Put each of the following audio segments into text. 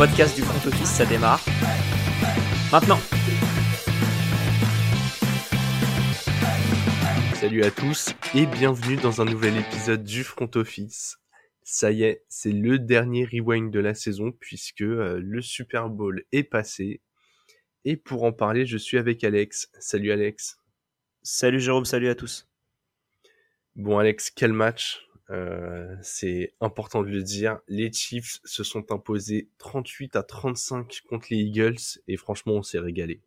podcast du front office, ça démarre. Maintenant. Salut à tous et bienvenue dans un nouvel épisode du front office. Ça y est, c'est le dernier rewind de la saison puisque euh, le Super Bowl est passé. Et pour en parler, je suis avec Alex. Salut Alex. Salut Jérôme, salut à tous. Bon Alex, quel match? Euh, C'est important de le dire. Les Chiefs se sont imposés 38 à 35 contre les Eagles et franchement on s'est régalé.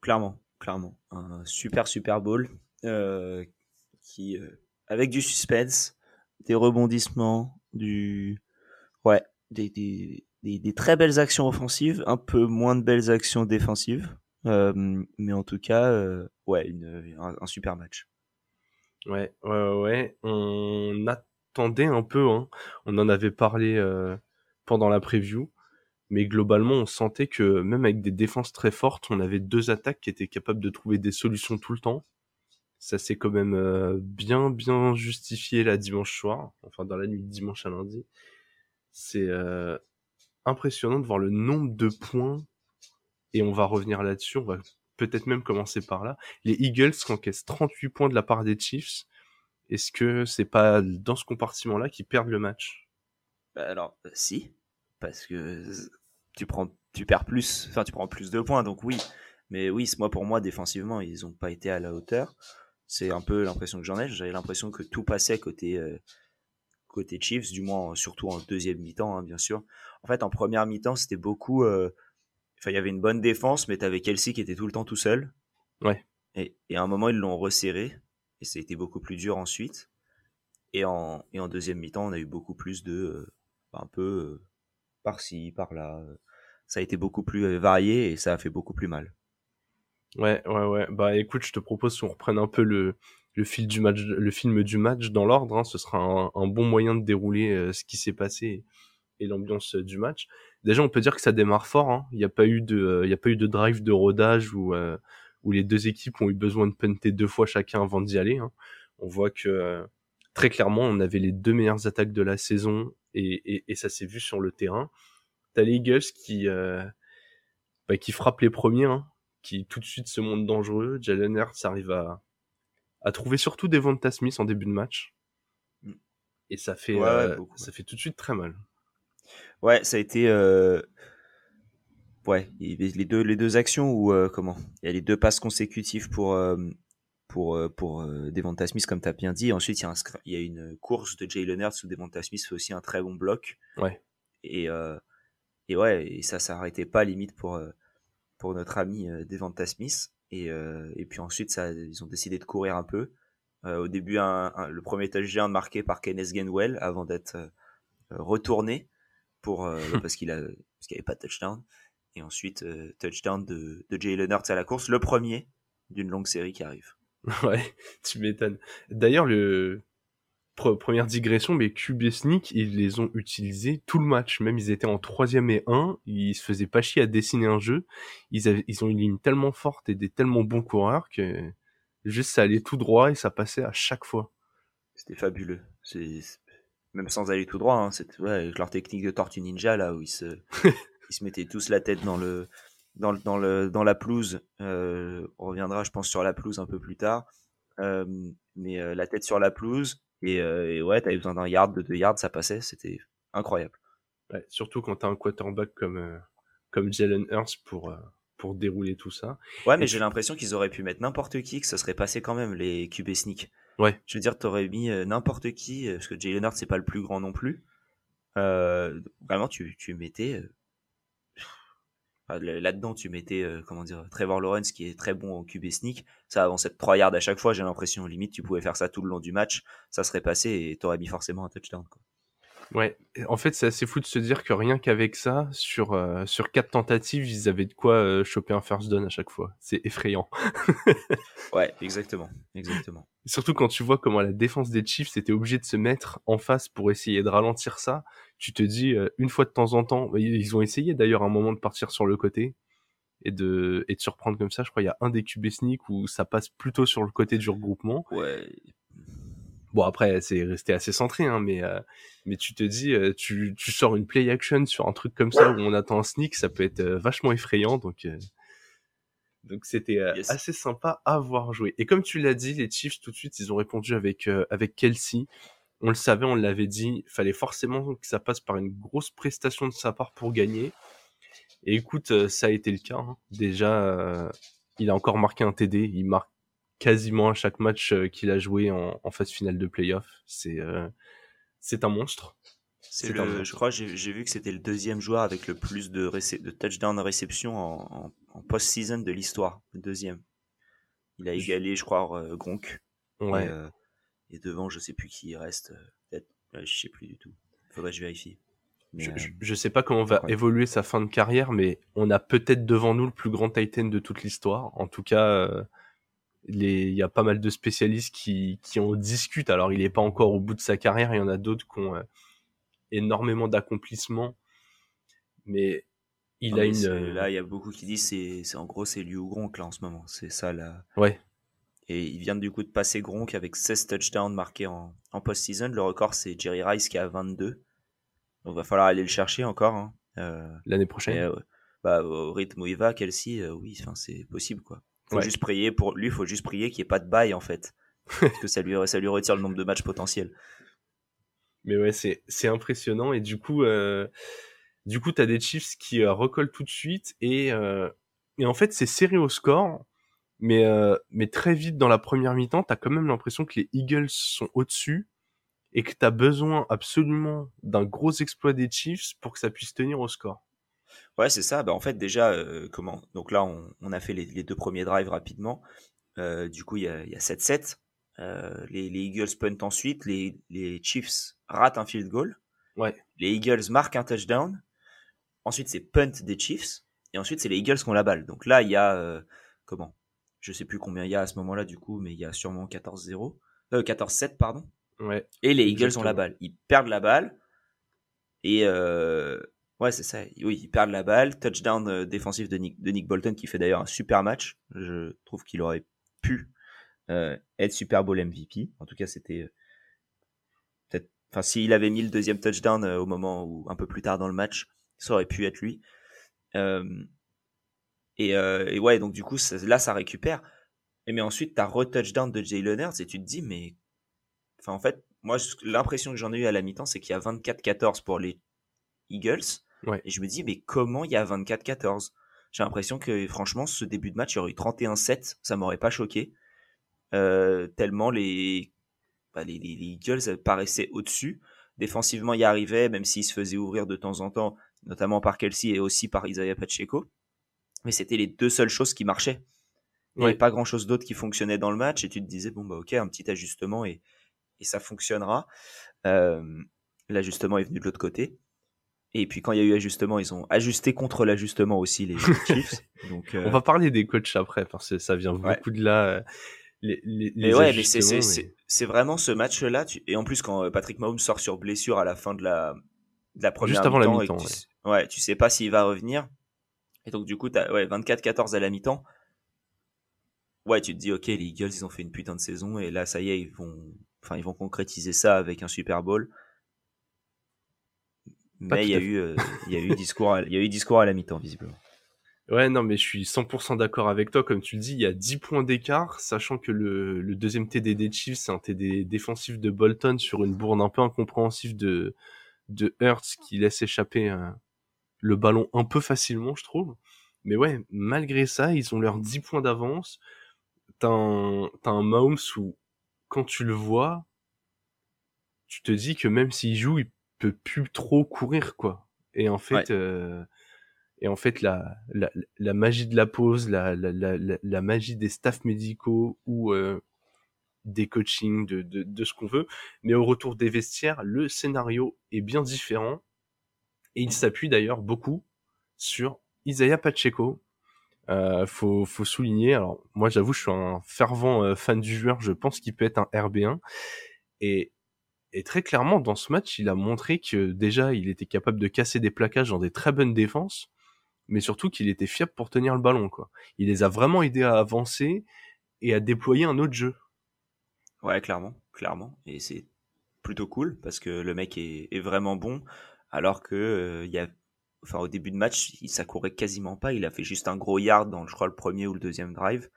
Clairement, clairement. Un super Super Bowl euh, qui, euh, avec du suspense, des rebondissements, du... Ouais, des, des, très belles actions offensives, un peu moins de belles actions défensives. mais en tout cas, ouais, une, un super match. Ouais, ouais, ouais. On attendait un peu, hein. On en avait parlé euh, pendant la preview. Mais globalement, on sentait que même avec des défenses très fortes, on avait deux attaques qui étaient capables de trouver des solutions tout le temps. Ça s'est quand même euh, bien, bien justifié la dimanche soir. Enfin, dans la nuit de dimanche à lundi. C'est euh, impressionnant de voir le nombre de points. Et on va revenir là-dessus. Peut-être même commencer par là. Les Eagles encaissent 38 points de la part des Chiefs. Est-ce que c'est pas dans ce compartiment-là qu'ils perdent le match? Bah Alors, euh, si, parce que tu prends, tu perds plus, enfin tu prends plus de points, donc oui. Mais oui, moi pour moi défensivement, ils n'ont pas été à la hauteur. C'est un peu l'impression que j'en ai. J'avais l'impression que tout passait côté euh, côté Chiefs, du moins surtout en deuxième mi-temps, hein, bien sûr. En fait, en première mi-temps, c'était beaucoup. Euh, il y avait une bonne défense, mais tu avais Kelsey qui était tout le temps tout seul. Ouais. Et, à un moment, ils l'ont resserré. Et ça a été beaucoup plus dur ensuite. Et en, et en deuxième mi-temps, on a eu beaucoup plus de. Euh, un peu euh, par-ci, par-là. Ça a été beaucoup plus euh, varié et ça a fait beaucoup plus mal. Ouais, ouais, ouais. Bah écoute, je te propose qu'on reprenne un peu le, le, fil du match, le film du match dans l'ordre. Hein. Ce sera un, bon moyen de dérouler ce qui s'est passé et l'ambiance du match déjà on peut dire que ça démarre fort. Hein. Il n'y a pas eu de, euh, il y a pas eu de drive de rodage où euh, où les deux équipes ont eu besoin de punter deux fois chacun avant d'y aller. Hein. On voit que euh, très clairement on avait les deux meilleures attaques de la saison et, et, et ça s'est vu sur le terrain. T'as les Eagles qui bah, qui frappent les premiers, hein, qui tout de suite se montrent dangereux. Jalen Hurts arrive à à trouver surtout des Smith en début de match. Mm. Et ça fait, ça fait tout de suite très mal. Ouais, ça a été. Euh... Ouais, les deux, les deux actions où, euh, comment? Il y a les deux passes consécutives pour, euh, pour, euh, pour Devonta Smith, comme tu as bien dit. Ensuite, il y, a un, il y a une course de Jalen Hurts où Devonta Smith fait aussi un très bon bloc. Ouais. Et, et ouais, et ça s'arrêtait pas limite pour, pour notre ami Devonta Smith. Et, et puis ensuite, ça, ils ont décidé de courir un peu. au début, un, le premier touchdown marqué par Kenneth Gainwell avant d'être retourné pour, euh, parce qu'il a, parce qu'il n'y avait pas de touchdown. Et ensuite, euh, touchdown de, de Jalen Hurts à la course, le premier d'une longue série qui arrive. Ouais, tu m'étonnes. D'ailleurs, le première digression, mais QB Sneak, ils les ont utilisés tout le match. Même ils étaient en troisième et un, ils se faisaient pas chier à dessiner un jeu. Ils, avaient, ils ont une ligne tellement forte et des tellement bons coureurs que juste ça allait tout droit et ça passait à chaque fois. C'était fabuleux. C'est même sans aller tout droit, hein, ouais, avec leur technique de tortue ninja là où ils se, ils se mettaient tous la tête dans le, dans le, dans le, dans la pelouse. Euh, on reviendra, je pense, sur la pelouse un peu plus tard, euh, mais euh, la tête sur la pelouse et, et ouais, t'avais besoin d'un yard, de deux yards, ça passait, c'était incroyable. Ouais, surtout quand t'as un quarterback comme comme Jalen Hurts pour pour dérouler tout ça. Ouais, mais j'ai l'impression qu'ils auraient pu mettre n'importe qui, que ça serait passé quand même les QB sneak. Ouais. Je veux dire, t'aurais mis euh, n'importe qui, euh, parce que Jalen Hurts c'est pas le plus grand non plus. Euh, vraiment, tu, tu mettais là-dedans, tu mettais comment dire Trevor Lawrence qui est très bon en QB sneak. Ça avançait de 3 yards à chaque fois. J'ai l'impression limite tu pouvais faire ça tout le long du match, ça serait passé et t'aurais mis forcément un touchdown. Quoi. Ouais, en fait, c'est assez fou de se dire que rien qu'avec ça, sur euh, sur quatre tentatives, ils avaient de quoi euh, choper un first down à chaque fois. C'est effrayant. ouais, exactement, exactement. Surtout quand tu vois comment la défense des Chiefs était obligée de se mettre en face pour essayer de ralentir ça, tu te dis euh, une fois de temps en temps, ils ont essayé d'ailleurs un moment de partir sur le côté et de et de surprendre comme ça. Je crois il y a un des QB sneak où ça passe plutôt sur le côté du regroupement. Ouais. Bon après c'est resté assez centré, hein, mais euh, mais tu te dis, euh, tu, tu sors une play action sur un truc comme ça où on attend un sneak, ça peut être euh, vachement effrayant, donc donc c'était assez sympa à voir jouer. Et comme tu l'as dit, les Chiefs tout de suite ils ont répondu avec avec Kelsey. On le savait, on l'avait dit, fallait forcément que ça passe par une grosse prestation de sa part pour gagner. Et écoute, ça a été le cas. Hein. Déjà, il a encore marqué un TD, il marque quasiment à chaque match euh, qu'il a joué en, phase finale de playoff. C'est euh, c'est un monstre. C'est le, je crois, j'ai vu que c'était le deuxième joueur avec le plus de, de touchdown réception en, en, post-season de l'histoire, le deuxième. Il a égalé, je crois, euh, Gronk. Ouais. Et, devant, je sais plus qui reste. Peut-être, je sais plus du tout. Faudrait que je vérifie. je, je, sais pas comment va évoluer sa fin de carrière, mais on a peut-être devant nous le plus grand Titan de toute l'histoire. En tout cas, il y a pas mal de spécialistes qui, qui en discutent. Alors, il n'est pas encore au bout de sa carrière. Il y en a d'autres qui ont euh, énormément d'accomplissements. Mais il a une. Euh, là, il y a beaucoup qui disent c'est, c'est en gros, c'est lui ou Gronk là en ce moment. C'est ça là. Ouais. Et il vient du coup de passer Gronk avec 16 touchdowns marqués en, en post-season. Le record, c'est Jerry Rice qui a 22. Donc, va falloir aller le chercher encore. Hein. Euh, L'année prochaine. bah, au rythme où il va, Kelsey, oui, c'est possible quoi. Faut juste prier pour lui, il faut juste prier qu'il n'y ait pas de bail en fait. Parce que ça lui, ça lui retire le nombre de matchs potentiels. Mais ouais, c'est, c'est impressionnant. Et du coup, euh, du coup, t'as des Chiefs qui euh, recollent tout de suite. Et, euh, et en fait, c'est serré au score. Mais, euh, mais très vite dans la première mi-temps, t'as quand même l'impression que les Eagles sont au-dessus. Et que t'as besoin absolument d'un gros exploit des Chiefs pour que ça puisse tenir au score. Ouais, c'est ça. Bah, en fait, déjà, euh, comment Donc là, on, on a fait les, les, deux premiers drives rapidement. Euh, du coup, il y a, y a 7-7. Euh, les, les, Eagles punt ensuite. Les, les Chiefs ratent un field goal. Ouais. Les Eagles marquent un touchdown. Ensuite, c'est punt des Chiefs. Et ensuite, c'est les Eagles qui ont la balle. Donc là, il y a... Comment? Je sais plus combien il y a à ce moment-là, du coup, mais il y a sûrement 14-0. Euh, 14-7, pardon. Ouais. Et les Eagles ont la balle. Ils perdent la balle. Et... Euh, Ouais, c'est ça. Oui, ils perdent la balle. Touchdown euh, défensif de Nick, de Nick Bolton qui fait d'ailleurs un super match. Je trouve qu'il aurait pu euh, être Super Bowl MVP. En tout cas, c'était euh, peut-être. Enfin, s'il avait mis le deuxième touchdown au moment où un peu plus tard dans le match, ça aurait pu être lui. Et, ouais, donc du coup, là, ça récupère. Et mais ensuite, t'as re-touchdown de Jay Leonard et tu te dis, mais. Enfin, en fait, moi, l'impression que j'en ai eu à la mi-temps, c'est qu'il y a 24-14 pour les Eagles. Et je me dis, mais comment il y a 24-14 J'ai l'impression que franchement, ce début de match, il y aurait eu 31-7, ça m'aurait pas choqué. Euh, tellement les, bah, les, les, Eagles paraissaient au-dessus. Défensivement, il arrivait, même s'ils se faisaient ouvrir de temps en temps, notamment par Kelsey et aussi par Isaiah Pacheco. Mais c'était les deux seules choses qui marchaient. Il n'y avait pas grand chose d'autre qui fonctionnait dans le match et tu te disais, bon, bah, ok, un petit ajustement et, et ça fonctionnera. Euh, L'ajustement est venu de l'autre côté. Et puis quand il y a eu ajustement, ils ont ajusté contre l'ajustement aussi les Chiefs. Donc, euh... On va parler des coachs après parce que ça vient beaucoup de là. Euh, les, les, mais ouais, mais c'est mais... vraiment ce match-là. Tu... Et en plus, quand euh, Patrick Mahomes sort sur blessure à la fin de la, de la première Juste avant la mi-temps. Tu... Ouais. tu sais pas s'il va revenir. Et donc du coup, ouais, 24-14 à la mi-temps. Ouais, tu te dis, ok, les Eagles, ils ont fait une putain de saison et là, ça y est, ils vont, enfin, ils vont concrétiser ça avec un Super Bowl. Mais il y, a eu, euh, il y a eu discours, il y a eu discours à la mi-temps visiblement. Ouais, non, mais je suis 100% d'accord avec toi. Comme tu le dis, il y a 10 points d'écart, sachant que le, le deuxième TD des Chiefs, c'est un TD défensif de Bolton sur une bourde un peu incompréhensive de, de Hurts qui laisse échapper euh, le ballon un peu facilement, je trouve. Mais ouais, malgré ça, ils ont leurs 10 points d'avance. T'as un, t'as un Mahomes où, quand tu le vois, tu te dis que même s'il joue, il peut plus trop courir quoi. Et en fait, euh, et en fait la, la, la, magie de la pause, la, la, la, magie des staffs médicaux ou euh, des coachings, de, de, de ce qu'on veut. Mais au retour des vestiaires, le scénario est bien différent. Et il s'appuie d'ailleurs beaucoup sur Isaiah Pacheco. Euh, faut, faut souligner. Alors moi j'avoue, je suis un fervent fan du joueur. Je pense qu'il peut être un RB1. Et et très clairement, dans ce match, il a montré que déjà, il était capable de casser des plaquages dans des très bonnes défenses, mais surtout qu'il était fiable pour tenir le ballon. Il les a vraiment aidés à avancer et à déployer un autre jeu. Ouais, clairement, clairement. Et c'est plutôt cool parce que le mec est, vraiment bon. Alors que il y a, au début de match, il, ça courait quasiment pas. Il a fait juste un gros yard dans, je crois, le premier ou le deuxième drive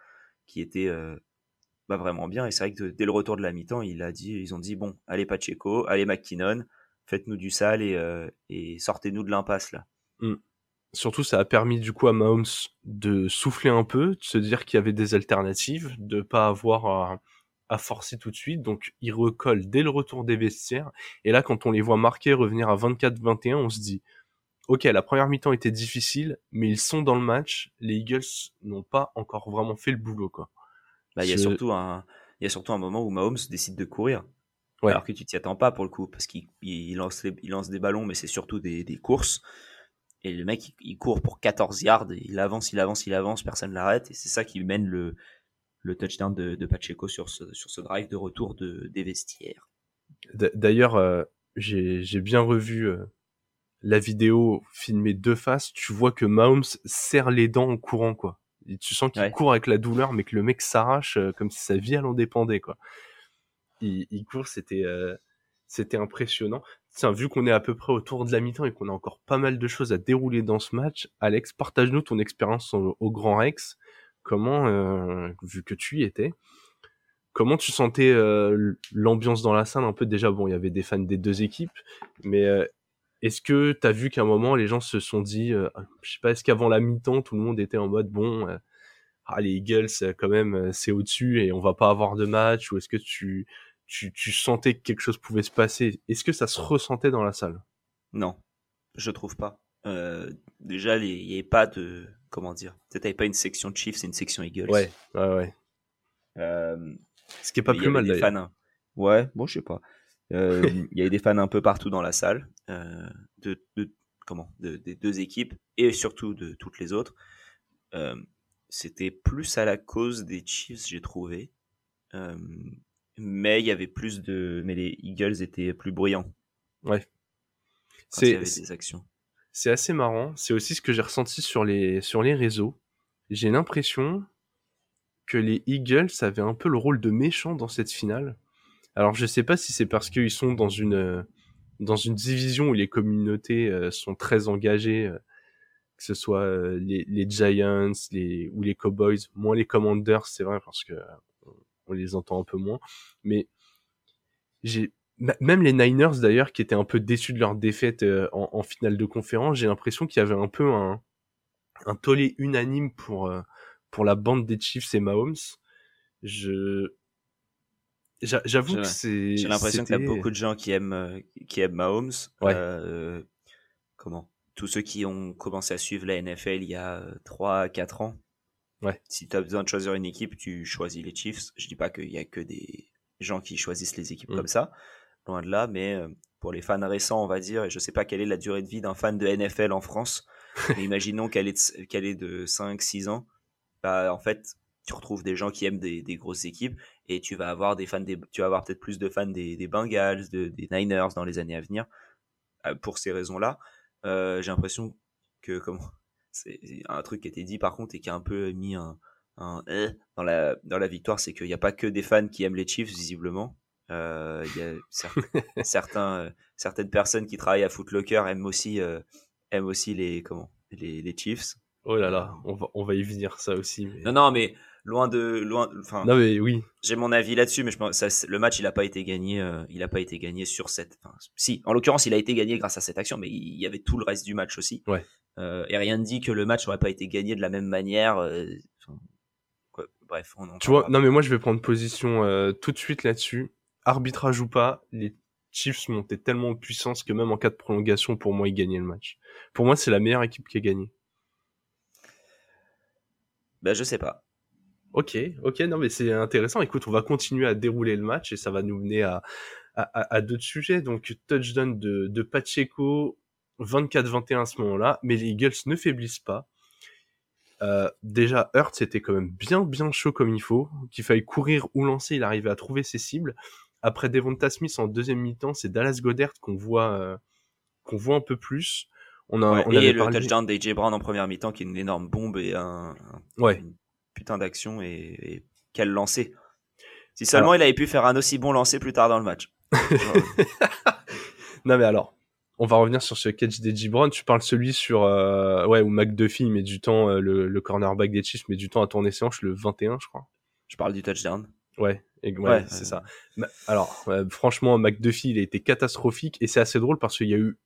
qui était bah, vraiment bien. Et c'est vrai que dès le retour de la mi-temps, il a dit, ils ont dit bon, allez Pacheco, allez McKinnon, faites-nous du sale et, euh, sortez-nous de l'impasse là. Mmh. Surtout, ça a permis du coup à Mahomes de souffler un peu, de se dire qu'il y avait des alternatives, de pas avoir à, à, forcer tout de suite. Donc, il recolle dès le retour des vestiaires. Et là, quand on les voit marquer, revenir à 24-21, on se dit, ok, la première mi-temps était difficile, mais ils sont dans le match. Les Eagles n'ont pas encore vraiment fait le boulot, quoi. Bah, il y a surtout un, il y a surtout un moment où Mahomes décide de courir. Ouais. Alors que tu t'y attends pas pour le coup, parce qu'il il lance, il lance des ballons, mais c'est surtout des, des, courses. Et le mec, il, court pour 14 yards, il avance, il avance, il avance, personne l'arrête. Et c'est ça qui mène le, le touchdown de, de, Pacheco sur ce, sur ce drive de retour de, des vestiaires. D'ailleurs, euh, j'ai bien revu euh, la vidéo filmée de face. Tu vois que Mahomes serre les dents en courant, quoi tu sens qu'il court avec la douleur, mais que le mec s'arrache euh, comme si sa vie en dépendait, quoi. Il, il court, c'était euh, c'était impressionnant. Tiens, vu qu'on est à peu près autour de la mi-temps et qu'on a encore pas mal de choses à dérouler dans ce match, Alex, partage-nous ton expérience au, Grand Rex. Comment, euh, vu que tu y étais, comment tu sentais l'ambiance dans la salle un peu? Déjà Bon, il y avait des fans des deux équipes, mais est-ce que tu as vu qu'à un moment, les gens se sont dit, euh, je sais pas, est-ce qu'avant la mi-temps, tout le monde était en mode, bon, euh, ah, les Eagles, euh, quand même, c'est au-dessus et on va pas avoir de match, ou est-ce que tu, tu, tu sentais que quelque chose pouvait se passer? Est-ce que ça se ressentait dans la salle? Non, je trouve pas. Euh, déjà, il n'y avait pas de, comment dire, peut-être avait pas une section Chiefs, c'est une section Eagles. Ouais, ouais, ouais. Euh, Ce qui est pas plus mal d'ailleurs. Ouais, bon, je sais pas. Euh, il y avait des fans un peu partout dans la salle, euh, de, de, comment, de, des deux équipes et surtout de toutes les autres. Euh, c'était plus à la cause des Chiefs, j'ai trouvé. Euh, mais il y avait plus de, mais les Eagles étaient plus bruyants. Ouais. C'est des actions. C'est assez marrant. C'est aussi ce que j'ai ressenti sur les sur les réseaux. J'ai l'impression que les Eagles avaient un peu le rôle de méchant dans cette finale alors je sais pas si c'est parce qu'ils sont dans une euh, dans une division où les communautés euh, sont très engagées, euh, que ce soit les, les, Giants, les ou les Cowboys, moins les Commanders, c'est vrai parce que on les entend un peu moins, mais j'ai même les Niners d'ailleurs qui étaient un peu déçus de leur défaite en, en, finale de conférence, j'ai l'impression qu'il y avait un peu un un tollé unanime pour pour la bande des Chiefs et Mahomes. Je J'avoue que c'est. J'ai l'impression qu'il y a beaucoup de gens qui aiment euh, qui aiment Mahomes. Ouais. Euh, comment? Tous ceux qui ont commencé à suivre la NFL il y a 3 4 ans. Ouais. Si tu as besoin de choisir une équipe, tu choisis les Chiefs. Je dis pas qu'il y a que des gens qui choisissent les équipes mm. comme ça, loin de là, mais euh, pour les fans récents, on va dire, et je sais pas quelle est la durée de vie d'un fan de NFL en France, mais imaginons qu'elle est, est de 5 6 ans. Bah, en fait, tu retrouves des gens qui aiment des, des, grosses équipes et tu vas avoir des fans des, tu vas avoir peut-être plus de fans des, des Bengals, de, des Niners dans les années à venir. Euh, pour ces raisons-là, euh, j'ai l'impression que comment c'est un truc qui a été dit par contre et qui a un peu mis un, un euh, dans la dans la victoire, c'est qu'il n'y a pas que des fans qui aiment les Chiefs visiblement. Euh, il y a certains, euh, certaines personnes qui travaillent à Footlocker aiment aussi aiment aussi les comment les, les Chiefs. Oh là là, on va, on va y venir ça aussi. Mais... Non, non, mais loin de loin enfin non mais oui. j'ai mon avis là-dessus mais je pense ça, le match il a pas été gagné euh, il a pas été gagné sur cette enfin, si en l'occurrence il a été gagné grâce à cette action mais il y avait tout le reste du match aussi. Ouais. Euh, et rien ne dit que le match n'aurait pas été gagné de la même manière euh, quoi, bref on tu vois non mais moi je vais prendre position euh, tout de suite là-dessus. Arbitrage ou pas les Chiefs montaient tellement en puissance que même en cas de prolongation pour moi ils gagnaient le match. Pour moi c'est la meilleure équipe qui a gagné. Ben je sais pas Ok, ok, non mais c'est intéressant. Écoute, on va continuer à dérouler le match et ça va nous mener à, à, à d'autres sujets. Donc touchdown de, de Pacheco, 24-21 à ce moment-là, mais les Eagles ne faiblissent pas. Euh, déjà, Hurt c'était quand même bien bien chaud comme il faut, qu'il fallait courir ou lancer, il arrivait à trouver ses cibles. Après Devonta Smith en deuxième mi-temps, c'est Dallas Goddard qu'on voit euh, qu'on voit un peu plus. On a, on et le touchdown d'AJ Brown en première mi-temps qui est une énorme bombe et un, ouais putain d'action et, quel lancer. Si seulement il avait pu faire un aussi bon lancer plus tard dans le match. non mais alors, on va revenir sur ce catch des Gibron. Tu parles celui sur euh, ouais où McDuffie met du temps, euh, le, cornerback des Chiefs met du temps à tourner ses hanches, le 21 je crois. Je parle du touchdown. Ouais, ouais, c'est ça. Alors franchement, McDuffie il a été catastrophique et c'est assez drôle parce qu'il y a eu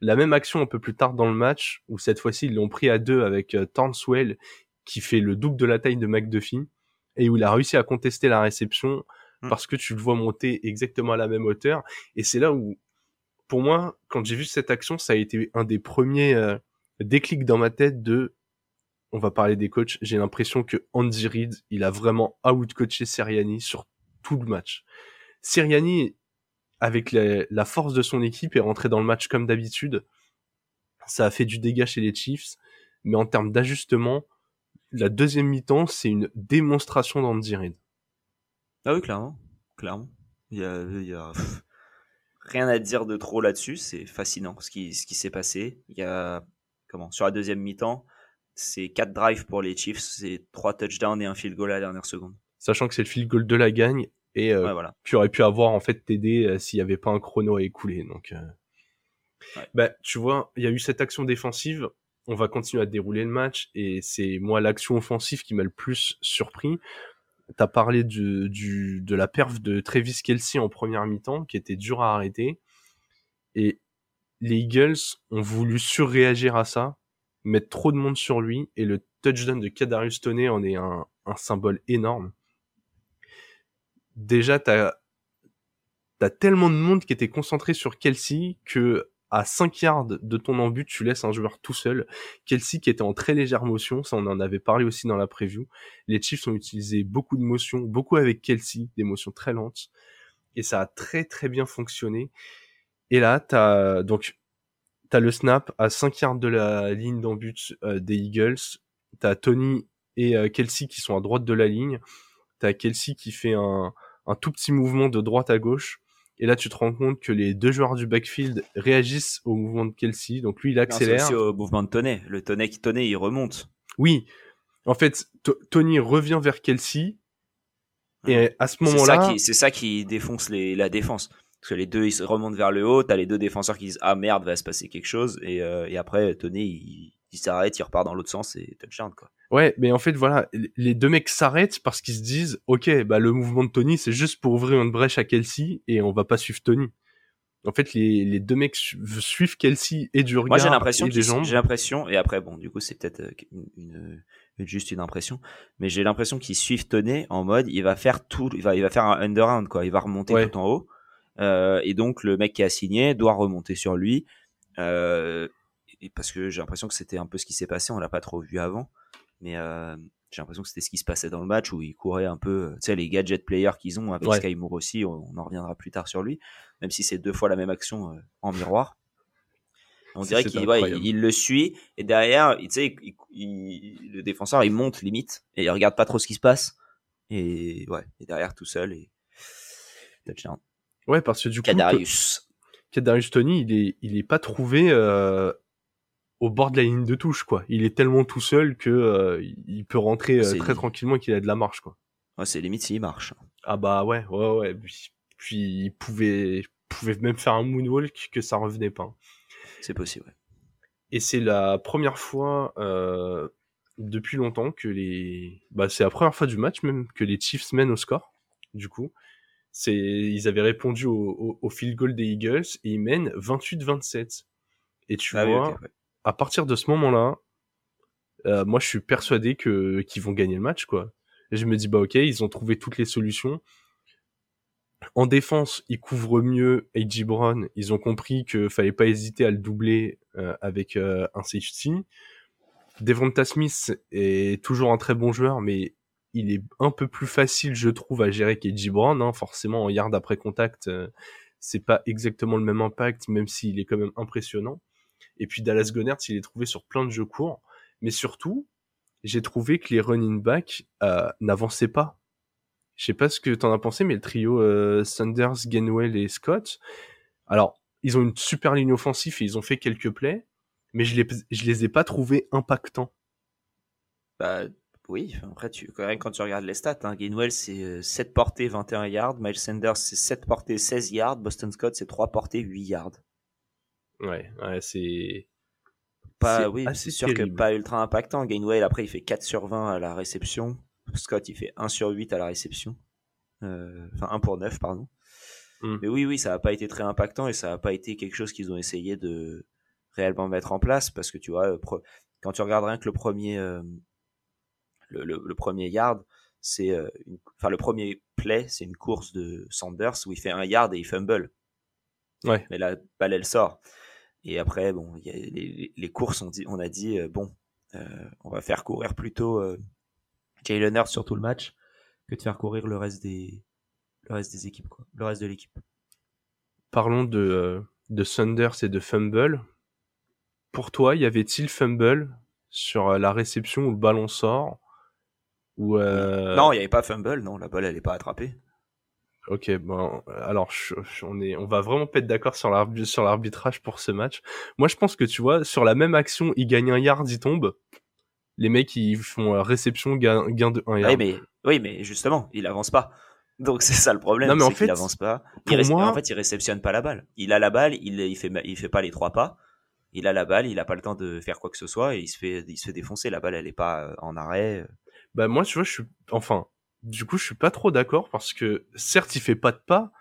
la même action un peu plus tard dans le match où cette fois-ci ils l'ont pris à deux avec euh, qui fait le double de la taille de McDuffie et où il a réussi à contester la réception hmm. parce que tu le vois monter exactement à la même hauteur et c'est là où pour moi, quand j'ai vu cette action, ça a été un des premiers euh, déclics dans ma tête de on va parler des coachs, j'ai l'impression que Andy Reid, il a vraiment out-coaché Siriani sur tout le match. Siriani, avec la, force de son équipe, est rentré dans le match comme d'habitude. Ça a fait du dégât chez les Chiefs, mais en termes d'ajustement, la deuxième mi-temps, c'est une démonstration d'Andy Reid. Ah oui, clairement. Clairement. Il y a, il y a rien à dire de trop là-dessus. C'est fascinant ce qui, ce qui s'est passé. Il y a, comment, sur la deuxième mi-temps, c'est quatre drives pour les Chiefs, c'est trois touchdowns et un field goal à la dernière seconde. Sachant que c'est le field goal de la gagne et euh, voilà. tu aurais pu avoir en fait TD euh, s'il n'y avait pas un chrono à écouler. Donc, euh... bah, tu vois, il y a eu cette action défensive. On va continuer à dérouler le match et c'est moi l'action offensive qui m'a le plus surpris T'as parlé de la perf de Travis Kelsey en première mi-temps, qui était dur à arrêter. Et les Eagles ont voulu surréagir à ça, mettre trop de monde sur lui, et le touchdown de Kadarius Toney en est un, un symbole énorme. Déjà, t'as as tellement de monde qui était concentré sur Kelsey que à 5 yards de ton embut, tu laisses un joueur tout seul. Kelsey qui était en très légère motion, ça on en avait parlé aussi dans la preview. Les Chiefs ont utilisé beaucoup de motions, beaucoup avec Kelsey, des motions très lentes. Et ça a très très bien fonctionné. Et là, t'as donc t'as le snap à 5 yards de la ligne d'embut euh, des Eagles. T'as Tony et euh, Kelsey qui sont à droite de la ligne. T'as Kelsey qui fait un, un tout petit mouvement de droite à gauche et là, tu te rends compte que les deux joueurs du backfield réagissent au mouvement de Kelsey. Donc lui, il accélère. C'est aussi au mouvement de Tony. Le Tony qui Tony, il remonte. Oui. En fait, Tony revient vers Kelsey. Et à ce moment-là. C'est ça qui défonce les, la défense. Parce que les deux, ils se remontent vers le haut. T'as les deux défenseurs qui disent Ah merde, va se passer quelque chose. Et, euh, et après, Tony, il, il s'arrête, il repart dans l'autre sens et touchdown, quoi. Ouais, mais en fait, voilà, les deux mecs s'arrêtent parce qu'ils se disent, ok, bah le mouvement de Tony, c'est juste pour ouvrir une brèche à Kelsey et on va pas suivre Tony. En fait, les, les deux mecs suivent Kelsey et du regard Moi, j'ai l'impression J'ai l'impression, et après, bon, du coup, c'est peut-être euh, une, juste une impression, mais j'ai l'impression qu'ils suivent Tony en mode, il va faire tout, il va, il va faire un underhand, quoi. Il va remonter tout en haut. Euh, et donc, le mec qui a signé doit remonter sur lui. Euh, et parce que j'ai l'impression que c'était un peu ce qui s'est passé, on l'a pas trop vu avant. Mais euh, j'ai l'impression que c'était ce qui se passait dans le match où il courait un peu, tu sais, les gadget players qu'ils ont avec Sky Moore aussi, on, en reviendra plus tard sur lui, même si c'est deux fois la même action euh, en miroir. On dirait qu'il il, le suit et derrière, tu sais, le défenseur il monte limite et il regarde pas trop ce qui se passe et ouais, et derrière tout seul et touchdown. Ouais, parce que du coup, Kadarius. Kadarius Tony, il est, il est pas trouvé euh, au bord de la ligne de touche quoi. Il est tellement tout seul que euh, il peut rentrer euh, très tranquillement et qu'il a de la marche quoi. Ouais, c'est limite s'il marche. Ah bah ouais, ouais ouais. Puis, puis il pouvait pouvait même faire un moonwalk que ça revenait pas. C'est possible. Ouais. Et c'est la première fois euh, depuis longtemps que les bah c'est la première fois du match même que les Chiefs mènent au score. Du coup, c'est ils avaient répondu au, au, field goal des Eagles et ils mènent 28-27. Et tu ah vois, à partir de ce moment-là, euh, moi je suis persuadé qu'ils vont gagner le match quoi. Je me dis bah ok, ils ont trouvé toutes les solutions. En défense, ils couvrent mieux A.J. Brown. Ils ont compris que fallait pas hésiter à le doubler euh, avec euh, un safety. Devonta Smith est toujours un très bon joueur, mais il est un peu plus facile, je trouve, à gérer qu'A.J. Brown. Hein. Forcément, en yard après contact, c'est pas exactement le même impact, même s'il est quand même impressionnant. Et puis Dallas Goddard, il est trouvé sur plein de jeux courts. Mais surtout, j'ai trouvé que les running backs euh, n'avançaient pas. Je sais pas ce que t'en as pensé, mais le trio euh, Sanders, Gainwell et Scott, alors ils ont une super ligne offensive et ils ont fait quelques plays, mais je les je les ai pas trouvés impactants. Bah Oui, après, tu, quand tu regardes les stats, hein, Gainwell, c'est 7 portées, 21 yards. Miles Sanders, c'est 7 portées, 16 yards. Boston Scott, c'est 3 portées, 8 yards. Ouais, ouais c'est. Pas, oui, c'est sûr que pas ultra impactant. Gainwell, après, il fait 4 sur 20 à la réception. Scott, il fait 1 sur 8 à la réception. Euh, enfin, 1 pour 9, pardon. Hmm. Mais oui, oui, ça n'a pas été très impactant et ça n'a pas été quelque chose qu'ils ont essayé de réellement mettre en place parce que tu vois, quand tu regardes rien que le premier, euh, le, premier yard, c'est, euh, enfin le premier play, c'est une course de Sanders où il fait un yard et il fumble. Ouais. Mais la balle elle sort. Et après, bon, y a les, courses, on, dit, on a dit euh, bon, on va faire courir plutôt Jalen Hurts sur tout le match que de faire courir le reste des, le reste des équipes, quoi, le reste de l'équipe. Parlons de, de Sanders et de fumble pour toi, y avait-il fumble sur euh, la réception où le ballon sort ou euh... Non, il n'y avait pas fumble, non, la balle elle n'est pas attrapée. Ok, bon, alors on est, on va vraiment pas être d'accord sur l'arbitrage pour ce match. Moi, je pense que tu vois, sur la même action, il gagne un yard, il tombe. Les mecs, ils font euh, réception, gain, de un yard. Oui, mais, oui, mais justement, il avance pas. Donc c'est ça le problème. Non, mais en fait, il avance pas. En fait, il réceptionne pas la balle. Il a la balle, il, il fait, il fait pas les trois pas il a la balle, il a pas le temps de faire quoi que ce soit et il se fait, il se fait défoncer. La balle, elle est pas euh, en arrêt. Bah moi, tu vois, je suis, enfin, du coup, je suis pas trop d'accord parce que certes, il fait pas de pas,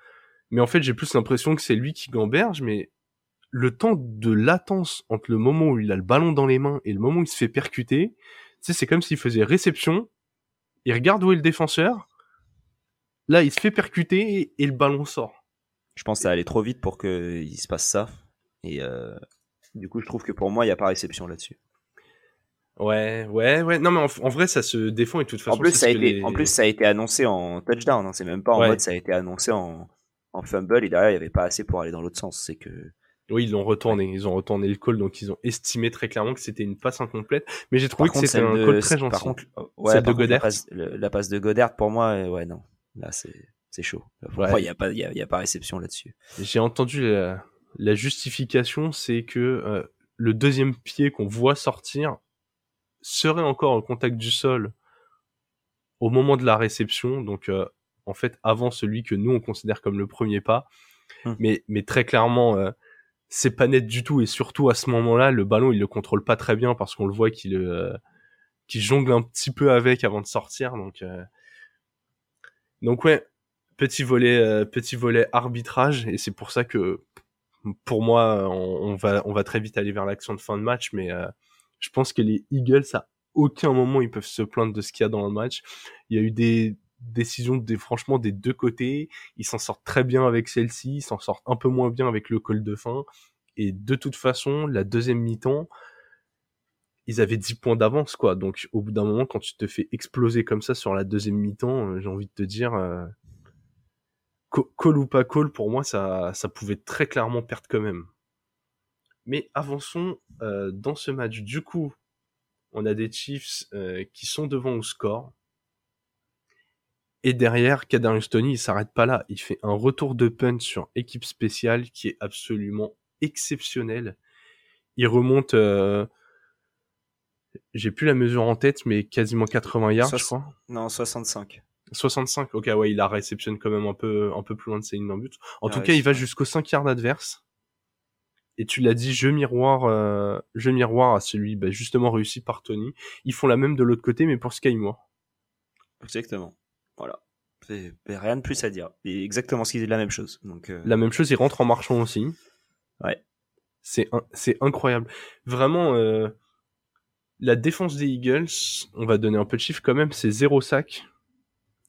mais en fait, j'ai plus l'impression que c'est lui qui gamberge, mais le temps de latence entre le moment où il a le ballon dans les mains et le moment où il se fait percuter, tu c'est comme s'il faisait réception, il regarde où est le défenseur, là, il se fait percuter et, le ballon sort. Je pense que ça allait trop vite pour qu'il se passe ça. Et euh, du coup, je trouve que pour moi, il n'y a pas réception là-dessus. Ouais, ouais, ouais. Non, mais en, vrai, ça se défend et de toute façon. En plus, ça a, été, en plus ça a été annoncé en touchdown. Hein. C'est même pas en mode ça a été annoncé en, en fumble et derrière, il n'y avait pas assez pour aller dans l'autre sens. C'est que. Oui, ils l'ont retourné. Ils ont retourné le call, donc ils ont estimé très clairement que c'était une passe incomplète. Mais j'ai trouvé que c'était un call très gentil. Par contre, ouais, de Godert. La passe, de Godert, pour moi, euh, ouais, non. Là, c'est chaud. Pour il n'y a, pas, y a, y a pas réception là-dessus. J'ai entendu la, la justification, c'est que euh, le deuxième pied qu'on voit sortir serait encore en contact du sol au moment de la réception, donc euh, en fait avant celui que nous on considère comme le premier pas. Hum. Mais, mais très clairement, euh, c'est pas net du tout et surtout à ce moment-là, le ballon il le contrôle pas très bien parce qu'on le voit qu'il qu'il jongle un petit peu avec avant de sortir, donc donc ouais, petit volet petit volet arbitrage et c'est pour ça que pour moi, on, va, on va très vite aller vers l'action de fin de match, mais euh, je pense que les Eagles, à aucun moment, ils peuvent se plaindre de ce qu'il y a dans le match. Il y a eu des décisions, des, franchement, des deux côtés. Ils s'en sortent très bien avec celle-ci, ils s'en sortent un peu moins bien avec le col de fin. Et de toute façon, la deuxième mi-temps, ils avaient 10 points d'avance, quoi. Donc, au bout d'un moment, quand tu te fais exploser comme ça sur la deuxième mi-temps, euh, j'ai envie de te dire, euh, call ou pas call, pour moi, ça, ça pouvait très clairement perdre quand même. Mais avançons euh, dans ce match. Du coup, on a des Chiefs euh, qui sont devant au score. Et derrière, Kadarius Tony, il s'arrête pas là. Il fait un retour de punt sur équipe spéciale qui est absolument exceptionnel. Il remonte, euh, j'ai plus la mesure en tête, mais quasiment 80 yards, je crois. Non, 65. 65, ok, ouais, il la réceptionne quand même un peu, un peu plus loin de ses lignes d'un but. En tout cas, il va jusqu'au 5 yards adverse. Et tu l'as dit, jeu miroir, euh, jeu miroir à celui, bah, justement réussi par Tony. Ils font la même de l'autre côté, mais pour Sky Moore. Exactement. Voilà. rien de plus à dire. Et exactement ce qu'il dit, la même chose. Donc, euh, La même chose, il rentre en marchant aussi. Ouais. C'est, c'est incroyable. Vraiment, euh, la défense des Eagles, on va donner un peu de chiffres quand même, c'est zéro sac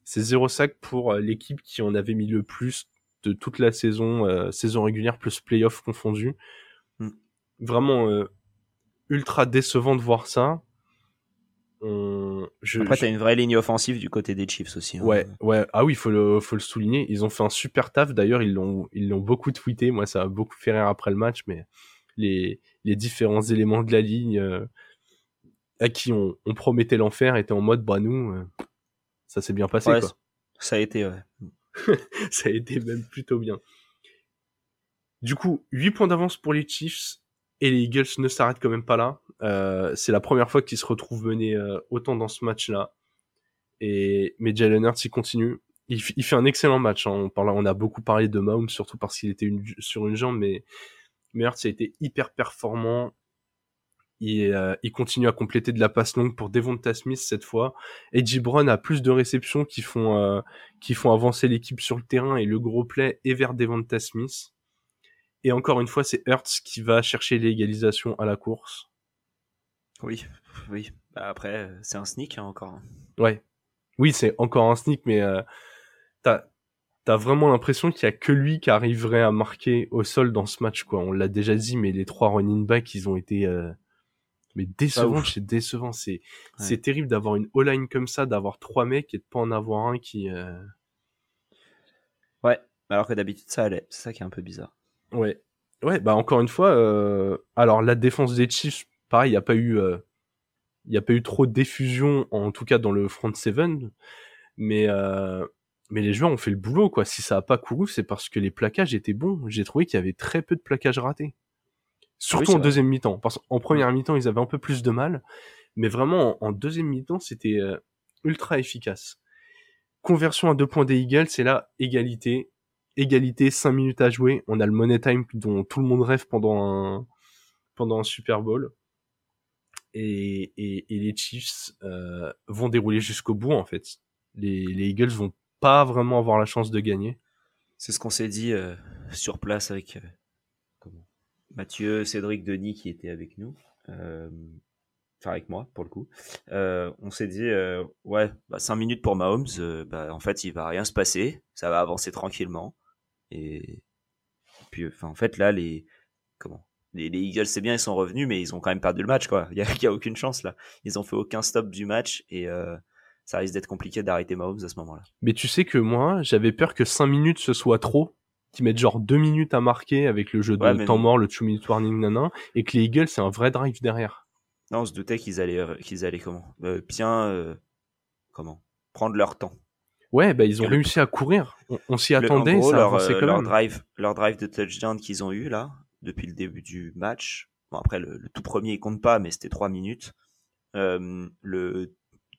c'est zéro sac pour l'équipe qui en avait mis le plus de toute la saison, euh, saison régulière plus playoff confondu. Hmm. Vraiment euh, ultra décevant de voir ça. Je, Après, t'as une vraie ligne offensive du côté des Chiefs aussi. Hein. Ouais, ouais. Ah oui, faut le, faut le souligner. Ils ont fait un super taf. D'ailleurs, ils l'ont, ils l'ont beaucoup tweeté. Moi, ça a beaucoup fait rire après le match, mais les, les différents éléments de la ligne à qui on, on promettait l'enfer étaient en mode, bah nous, ça s'est bien passé. quoi. Ça a été, ouais. ça a été même plutôt bien. Du coup, 8 points d'avance pour les Chiefs et les Eagles ne s'arrêtent quand même pas là. Euh, c'est la première fois qu'il se retrouve mené euh, autant dans ce match-là. Et mais Jalen Hurts, il continue. Il, fait un excellent match. Hein. On, parle, on a beaucoup parlé de Mahomes, surtout parce qu'il était sur une jambe, mais, mais Hurts a été hyper performant. Il, euh, il, continue à compléter de la passe longue pour Devonta Smith cette fois. Et Brown a plus de réceptions qui font, euh, qui font avancer l'équipe sur le terrain et le gros play est vers Devonta Smith. Et encore une fois, c'est Hurts qui va chercher l'égalisation à la course. Oui, oui. Bah, après, c'est un sneak hein, encore. Ouais. Oui, c'est encore un sneak, mais euh, t'as as vraiment l'impression qu'il y a que lui qui arriverait à marquer au sol dans ce match. quoi. On l'a déjà dit, mais les trois running backs, ils ont été euh, mais décevants c'est décevant. C'est terrible d'avoir une all-line comme ça, d'avoir trois mecs et de pas en avoir un qui. Euh... Ouais, alors que d'habitude ça allait. C'est ça qui est un peu bizarre. Ouais, ouais. Bah encore une fois, euh... alors la défense des Chiefs, pareil, il y a pas eu, euh, il a pas eu trop de diffusion, en tout cas dans le front seven, mais mais les joueurs ont fait le boulot quoi. Si ça a pas couru, c'est parce que les plaquages étaient bons. J'ai trouvé qu'il y avait très peu de plaquages ratés. Surtout en deuxième mi-temps. Parce qu'en première mi-temps, ils avaient un peu plus de mal. Mais vraiment, en, deuxième mi-temps, c'était euh, ultra efficace. Conversion à deux points des Eagles, c'est là, égalité. Égalité, cinq minutes à jouer. On a le money time dont tout le monde rêve pendant un, pendant un Super Bowl. Et, et, et les Chiefs euh, vont dérouler jusqu'au bout, en fait. Les, les Eagles vont pas vraiment avoir la chance de gagner. C'est ce qu'on s'est dit euh, sur place avec Mathieu, Cédric, Denis qui étaient avec nous, euh, enfin avec moi pour le coup, euh, on s'est dit euh, ouais, bah, 5 minutes pour Mahomes, bah, en fait il va rien se passer, ça va avancer tranquillement. Et puis en fait là les comment les, Eagles c'est bien ils sont revenus mais ils ont quand même perdu le match quoi, il y a, a aucune chance là, ils ont fait aucun stop du match et ça risque d'être compliqué d'arrêter Mahomes à ce moment-là. Mais tu sais que moi, j'avais peur que 5 minutes ce soit trop qui mettent genre deux minutes à marquer avec le jeu de temps mort, le two minute warning, nanan, et que les Eagles c'est un vrai drive derrière. Non, on se doutait qu'ils allaient, euh, qu'ils allaient comment? Euh, Bien, euh, comment? Prendre leur temps. Ouais, bah ils ont réussi à courir. On, s'y attendait, ça leur, quand leur drive, leur drive de touchdown qu'ils ont eu là depuis le début du match. Bon après le, tout premier il compte pas, mais c'était trois minutes. le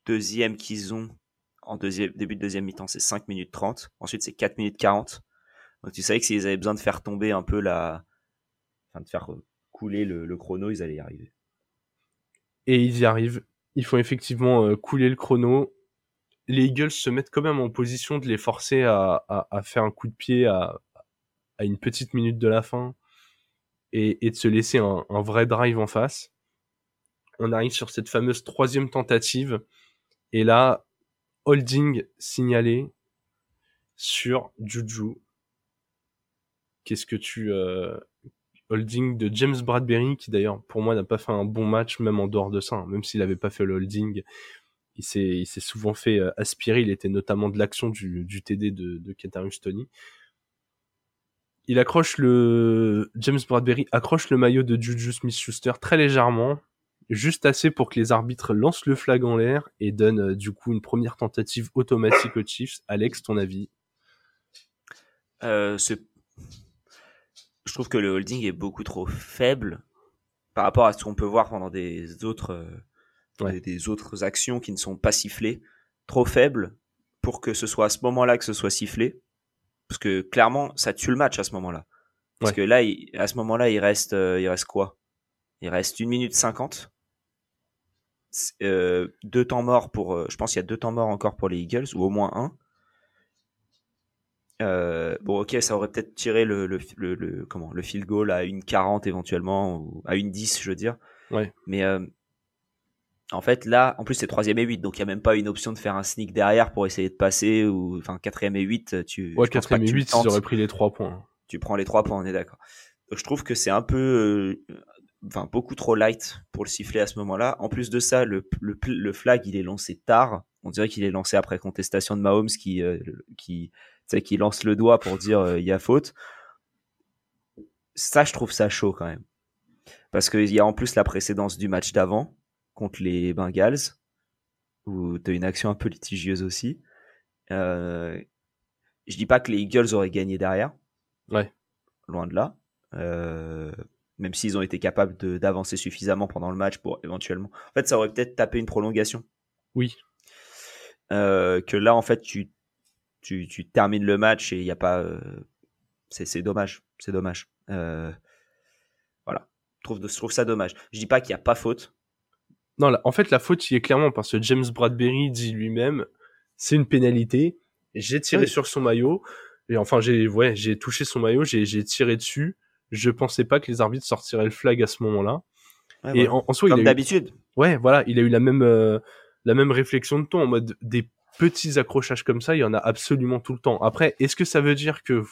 deuxième qu'ils ont en deuxième, début de deuxième mi-temps, c'est 5 minutes 30. Ensuite, c'est 4 minutes 40. Tu savais que s'ils avaient besoin de faire tomber un peu la, enfin de faire couler le, chrono, ils allaient y arriver. Et ils y arrivent. Il faut effectivement euh, couler le chrono. Les Eagles se mettent quand même en position de les forcer à, à, faire un coup de pied à, à, une petite minute de la fin et, et de se laisser un, un, vrai drive en face. On arrive sur cette fameuse troisième tentative et là, holding signalé sur Juju Qu'est-ce que tu euh, holding de James Bradbury qui d'ailleurs pour moi n'a pas fait un bon match même en dehors de ça, hein. même s'il n'avait pas fait le holding, il s'est il s'est souvent fait euh, aspirer. Il était notamment de l'action du, du TD de, de Ketarius Tony. Il accroche le James Bradbury accroche le maillot de Juju Smith-Schuster très légèrement, juste assez pour que les arbitres lancent le flag en l'air et donnent euh, du coup une première tentative automatique aux Chiefs. Alex, ton avis? Euh, je trouve que le holding est beaucoup trop faible par rapport à ce qu'on peut voir pendant des autres, euh, des, autres actions qui ne sont pas sifflées. Trop faible pour que ce soit à ce moment-là que ce soit sifflé. Parce que clairement, ça tue le match à ce moment-là. Parce que là, à ce moment-là, il reste, euh, il reste quoi? Il reste une minute cinquante. Euh, deux temps morts pour, je pense qu'il y a deux temps morts encore pour les Eagles, ou au moins un. Euh, bon, ok, ça aurait peut-être tiré le, le, le, comment, le field goal à une 40 éventuellement, ou à une 10, je veux dire. Ouais. Mais euh, en fait, là, en plus, c'est troisième et 8, donc il n'y a même pas une option de faire un sneak derrière pour essayer de passer, ou enfin, quatrième et 8, tu. Ouais, quatrième et 8, ils auraient pris les trois points. Tu prends les trois points, on est d'accord. Je trouve que c'est un peu. Euh, enfin, beaucoup trop light pour le siffler à ce moment-là. En plus de ça, le, le, le flag, il est lancé tard. On dirait qu'il est lancé après contestation de Mahomes qui, euh, qui sais, qui lance le doigt pour dire euh, il y a faute. Ça, je trouve ça chaud quand même. Parce qu'il y a en plus la précédence du match d'avant contre les Bengals, où tu as une action un peu litigieuse aussi. Euh, je dis pas que les Eagles auraient gagné derrière. Ouais. Loin de là. Euh, même s'ils ont été capables d'avancer suffisamment pendant le match pour éventuellement. En fait, ça aurait peut-être tapé une prolongation. Oui. Euh, que là, en fait, tu, tu, tu termines le match et il n'y a pas. Euh, c'est dommage. C'est dommage. Euh, voilà. Je trouve, je trouve ça dommage. Je dis pas qu'il n'y a pas faute. Non, en fait, la faute y est clairement parce que James Bradbury dit lui-même c'est une pénalité. J'ai tiré sur son maillot. Et enfin, j'ai ouais, j'ai touché son maillot, j'ai tiré dessus. Je pensais pas que les arbitres sortiraient le flag à ce moment-là. et en, soi, Comme d'habitude. Ouais, voilà, il a eu la même euh, la même réflexion de ton en mode des petits accrochages comme ça, il y en a absolument tout le temps. Après, est-ce que ça veut dire que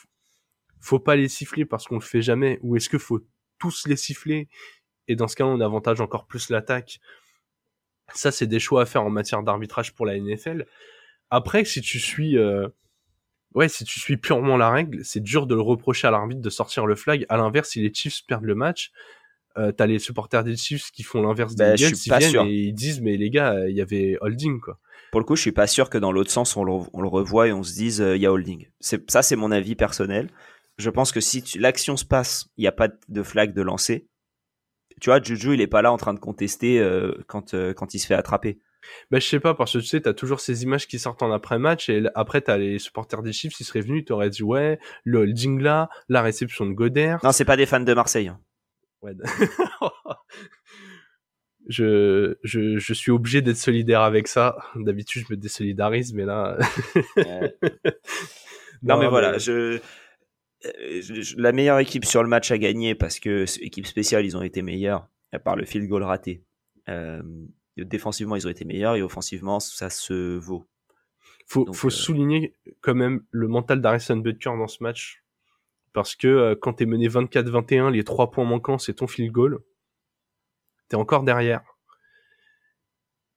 faut pas les siffler parce qu'on le fait jamais, ou est-ce que faut tous les siffler et dans ce cas on avantage encore plus l'attaque? Ça, c'est des choix à faire en matière d'arbitrage pour la NFL. Après, si tu suis euh, ouais, si tu suis purement la règle, c'est dur de le reprocher à l'arbitre de sortir le flag. À l'inverse, si les Chiefs perdent le match, euh, t'as les supporters des Chiefs qui font l'inverse des Eagles, ils viennent et ils disent mais les gars, il y avait holding quoi. Pour le coup, je suis pas sûr que dans l'autre sens on le, on le, revoit et on se dise euh, il y a holding. Ça, c'est mon avis personnel. Je pense que si l'action se passe, il n'y a pas de flag de lancer. Tu vois, Juju, il est pas là en train de contester euh, quand euh, quand il se fait attraper. Ben, je sais pas, parce que tu sais, t'as toujours ces images qui sortent en après-match, et après, t'as les supporters des Chiefs, ils seraient venus, t'aurais dit, ouais, le holding là, la réception de Goder. Non, c'est pas des fans de Marseille. Hein. Ouais. je, je, je suis obligé d'être solidaire avec ça. D'habitude, je me désolidarise, mais là. non, mais voilà, je, la meilleure équipe sur le match a gagné parce que équipe spéciale, ils ont été meilleurs, à part le field goal raté. Euh, défensivement, ils ont été meilleurs et offensivement, ça se vaut. Faut, faut euh, souligner quand même le mental d'Harrison Butker dans ce match. Parce que euh, quand t'es mené 24-21, les trois points manquants, c'est ton field goal. T'es encore derrière.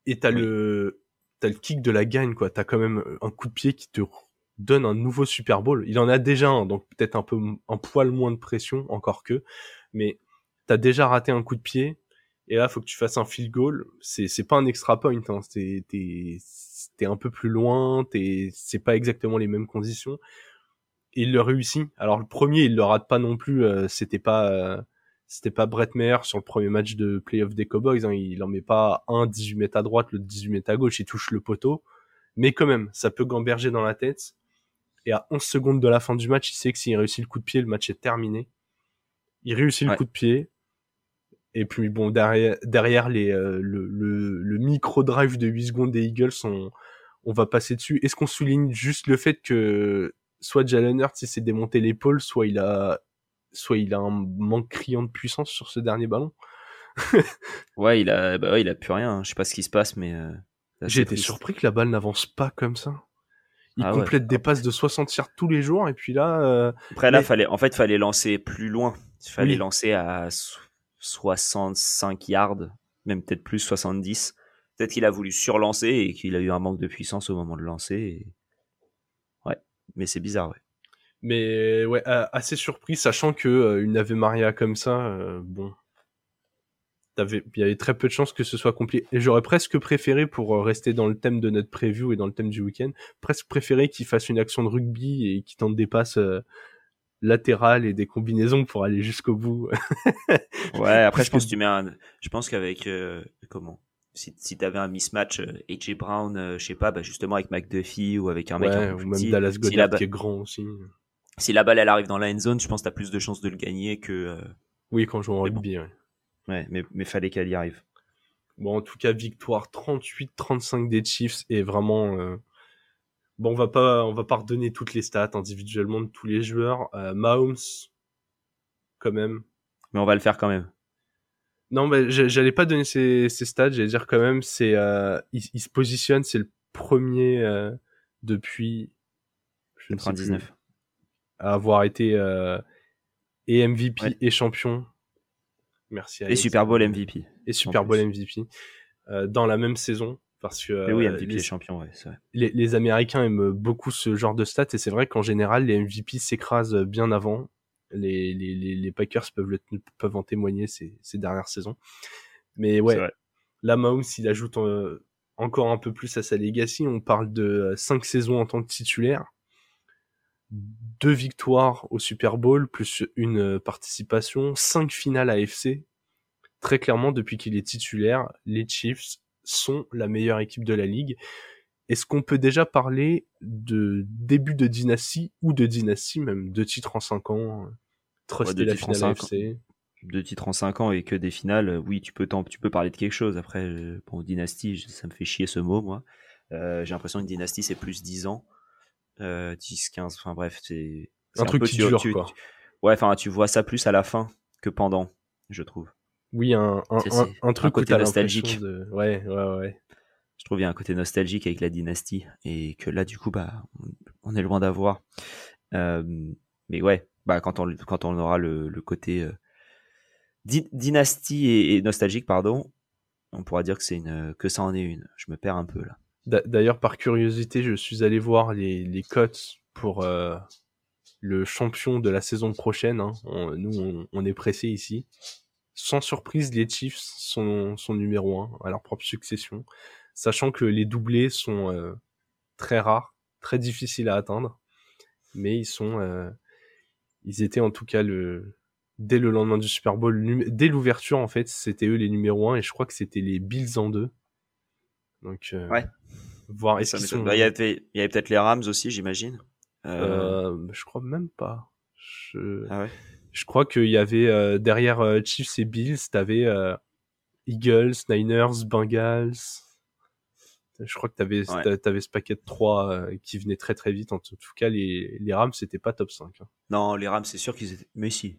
Et t'as le, t'as le kick de la gagne, quoi. T'as quand même un coup de pied qui te donne un nouveau Super Bowl. Il en a déjà un, donc peut-être un peu, un poil moins de pression, encore que. Mais t'as déjà raté un coup de pied et là faut que tu fasses un field goal c'est c'est pas un extra point hein. t'es t'es un peu plus loin t'es c'est pas exactement les mêmes conditions et il le réussit alors le premier il le rate pas non plus euh, c'était pas euh, c'était pas Brett Maher sur le premier match de playoff des Cowboys hein. il en met pas un 18 mètres à droite le 18 mètres à gauche. Il touche le poteau. Mais quand même ça peut gamberger dans la tête. Et à 11 secondes de la fin du match il sait que s'il réussit le coup de pied le match est terminé. Il réussit le coup de pied. Et puis bon derrière derrière les euh, le, le, le, micro drive de 8 secondes des Eagles on on va passer dessus. Est-ce qu'on souligne juste le fait que soit Jalen Hurts s'est démonté l'épaule, soit il a soit il a un manque criant de puissance sur ce dernier ballon. ouais, il a bah ouais, il a plus rien, hein. je sais pas ce qui se passe mais euh, j'ai été surpris que la balle n'avance pas comme ça. Il ah complète des passes de 60 yards tous les jours et puis là euh... après là fallait en fait fallait lancer plus loin. Il fallait lancer à 65 yards, même peut-être plus 70. Peut-être qu'il a voulu surlancer et qu'il a eu un manque de puissance au moment de lancer. Ouais, mais c'est bizarre, ouais. Mais ouais, assez surpris, sachant que euh, une Ave Maria comme ça, euh, bon, il y avait très peu de chances que ce soit compliqué. Et j'aurais presque préféré, pour euh, rester dans le thème de notre preview et dans le thème du week-end, presque préféré qu'il fasse une action de rugby et qu'il tente des passes latérales et des combinaisons pour aller jusqu'au bout. ouais, après je pense que tu mets un... je pense qu'avec euh, comment? Si, si tu avais un mismatch AJ Brown, euh, je sais pas, bah justement avec McDuffie ou avec un mec un ou même Dallas Goddard qui est grand aussi. Si la balle elle arrive dans la end zone, je pense que tu as plus de chances de le gagner que Oui, quand on joue en rugby, ouais. Ouais, mais mais fallait qu'elle y arrive. Bon, en tout cas, victoire 38-35 des Chiefs et vraiment Bon, on va pas, on va pas redonner toutes les stats individuellement de tous les joueurs. Euh, Mahomes, quand même. Mais on va le faire quand même. Non, mais j'allais pas donner ses, stats. J'allais dire quand même, c'est, euh, il, se positionne, c'est le premier euh, depuis. Je ne sais plus, à avoir été euh, et MVP et champion. Merci. À et Super Bowl MVP. Et Super Bowl MVP euh, dans la même saison parce que oui, MVP les, champion, ouais, vrai. Les, les, Américains aiment beaucoup ce genre de stats et c'est vrai qu'en général les MVP s'écrasent bien avant. Les, les, les, Packers peuvent, le, peuvent en témoigner ces, ces dernières saisons. Mais ouais, là Mahomes il ajoute euh, encore un peu plus à sa legacy. On parle de 5 saisons en tant que titulaire. Deux victoires au Super Bowl, plus une participation, cinq finales AFC. Très clairement, depuis qu'il est titulaire, les Chiefs sont la meilleure équipe de la ligue. Est-ce qu'on peut déjà parler de début de dynastie ou de dynastie même, de titres en cinq ans, truster la finale AFC deux titres en 5 ans et que des finales, oui, tu peux, tu peux parler de quelque chose. Après, euh, bon, dynastie, ça me fait chier ce mot, moi. Euh, j'ai l'impression que dynastie, c'est plus 10 ans. Euh, 10, 15, enfin bref, c'est. Un, truc qui dure, quoi. ouais, enfin, tu vois ça plus à la fin que pendant, je trouve. Oui, un, un, un, truc côté nostalgique. Ouais, ouais, ouais. Je trouve qu'il y a un côté nostalgique avec la dynastie et que là, du coup, bah, on est loin d'avoir. Euh, mais ouais, bah, quand on, quand on aura le, le côté euh, dynastie et, nostalgique, pardon, on pourra dire que c'est une que ça en est une. Je me perds un peu là. D'ailleurs, par curiosité, je suis allé voir les, les cotes pour euh, le champion de la saison prochaine. Hein. nous, on, est pressé ici. Sans surprise, les Chiefs sont, sont numéro 1 à leur propre succession, sachant que les doublés sont euh, très rares, très difficiles à atteindre, mais ils sont, euh, ils étaient en tout cas le, dès le lendemain du Super Bowl, dès l'ouverture en fait, c'était eux les numéros 1 et je crois que c'était les Bills en deux. Donc euh, ouais. Voir est-ce sont... Bah, il y avait, y avait peut-être les Rams aussi, j'imagine. Euh... Euh, je crois même pas. Je, ah ouais. je crois qu'il y avait euh, derrière Chiefs et Bills, t'avais Eagles, Niners, Bengals. Je crois que t'avais ouais. avais ce paquet de 3 qui venait très très vite. En tout cas, les, les Rams c'était pas top 5. Hein. Non, les Rams c'est sûr qu'ils étaient. Mais si,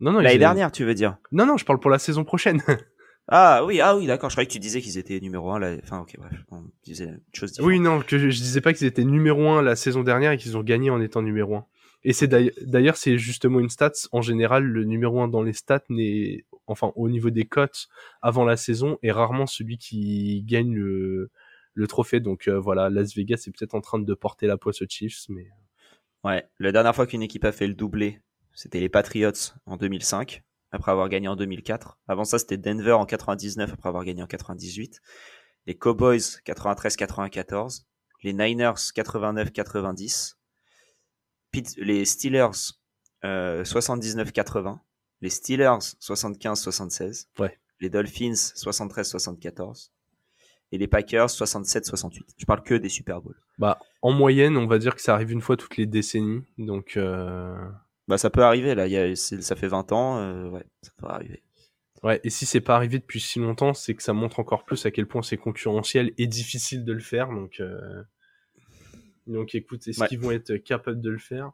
non, non. L'année dernière, tu veux dire Non, non, je parle pour la saison prochaine. ah oui, ah oui, d'accord. Je croyais que tu disais qu'ils étaient numéro 1. Là... Enfin, ok, bref. On disait une chose différente. Oui, non, que je, disais pas qu'ils étaient numéro 1 la saison dernière et qu'ils ont gagné en étant numéro 1. Et c'est d'ailleurs, c'est justement une stat. En général, le numéro 1 dans les stats n'est, enfin, au niveau des cotes avant la saison, est rarement celui qui gagne le, le trophée. Donc euh, voilà, Las Vegas est peut-être en train de porter la poisse aux Chiefs, mais. Ouais, la dernière fois qu'une équipe a fait le doublé c'était les Patriots en 2005, après avoir gagné en 2004. Avant ça, c'était Denver en 99, après avoir gagné en 98. Les Cowboys 93-94. Les Niners 89-90. Les Steelers 79-80. Euh, les Steelers 75-76. Ouais. Les Dolphins 73-74 et les Packers 67-68. Je parle que des Super Bowls. Bah, en moyenne, on va dire que ça arrive une fois toutes les décennies. Donc, euh, bah, ça peut arriver, là. Il y a, ça fait 20 ans, euh, ouais, ça peut arriver. Ouais, et si c'est pas arrivé depuis si longtemps, c'est que ça montre encore plus à quel point c'est concurrentiel et difficile de le faire. Donc, euh... donc écoute, est-ce qu'ils vont être capables de le faire?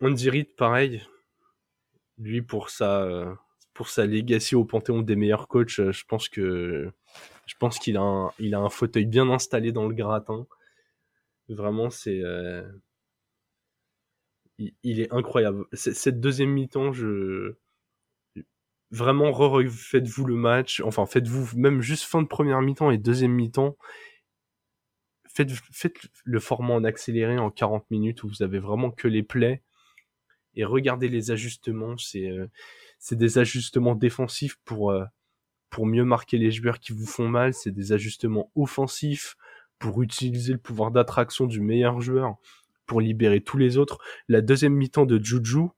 On dirait pareil. Lui, pour sa, pour sa legacy au panthéon des meilleurs coachs, je pense que, je pense qu'il a un, il a un fauteuil bien installé dans le gratin. Vraiment, c'est, euh il, est incroyable. Cette deuxième mi-temps, je vraiment faites-vous le match. Enfin, faites-vous même juste fin de première mi-temps et deuxième mi-temps. Faites, faites le format en accéléré en 40 minutes où vous avez vraiment que les plays et regardez les ajustements. C'est euh, c'est des ajustements défensifs pour euh, pour mieux marquer les joueurs qui vous font mal. C'est des ajustements offensifs pour utiliser le pouvoir d'attraction du meilleur joueur pour libérer tous les autres. La deuxième mi-temps de Juju,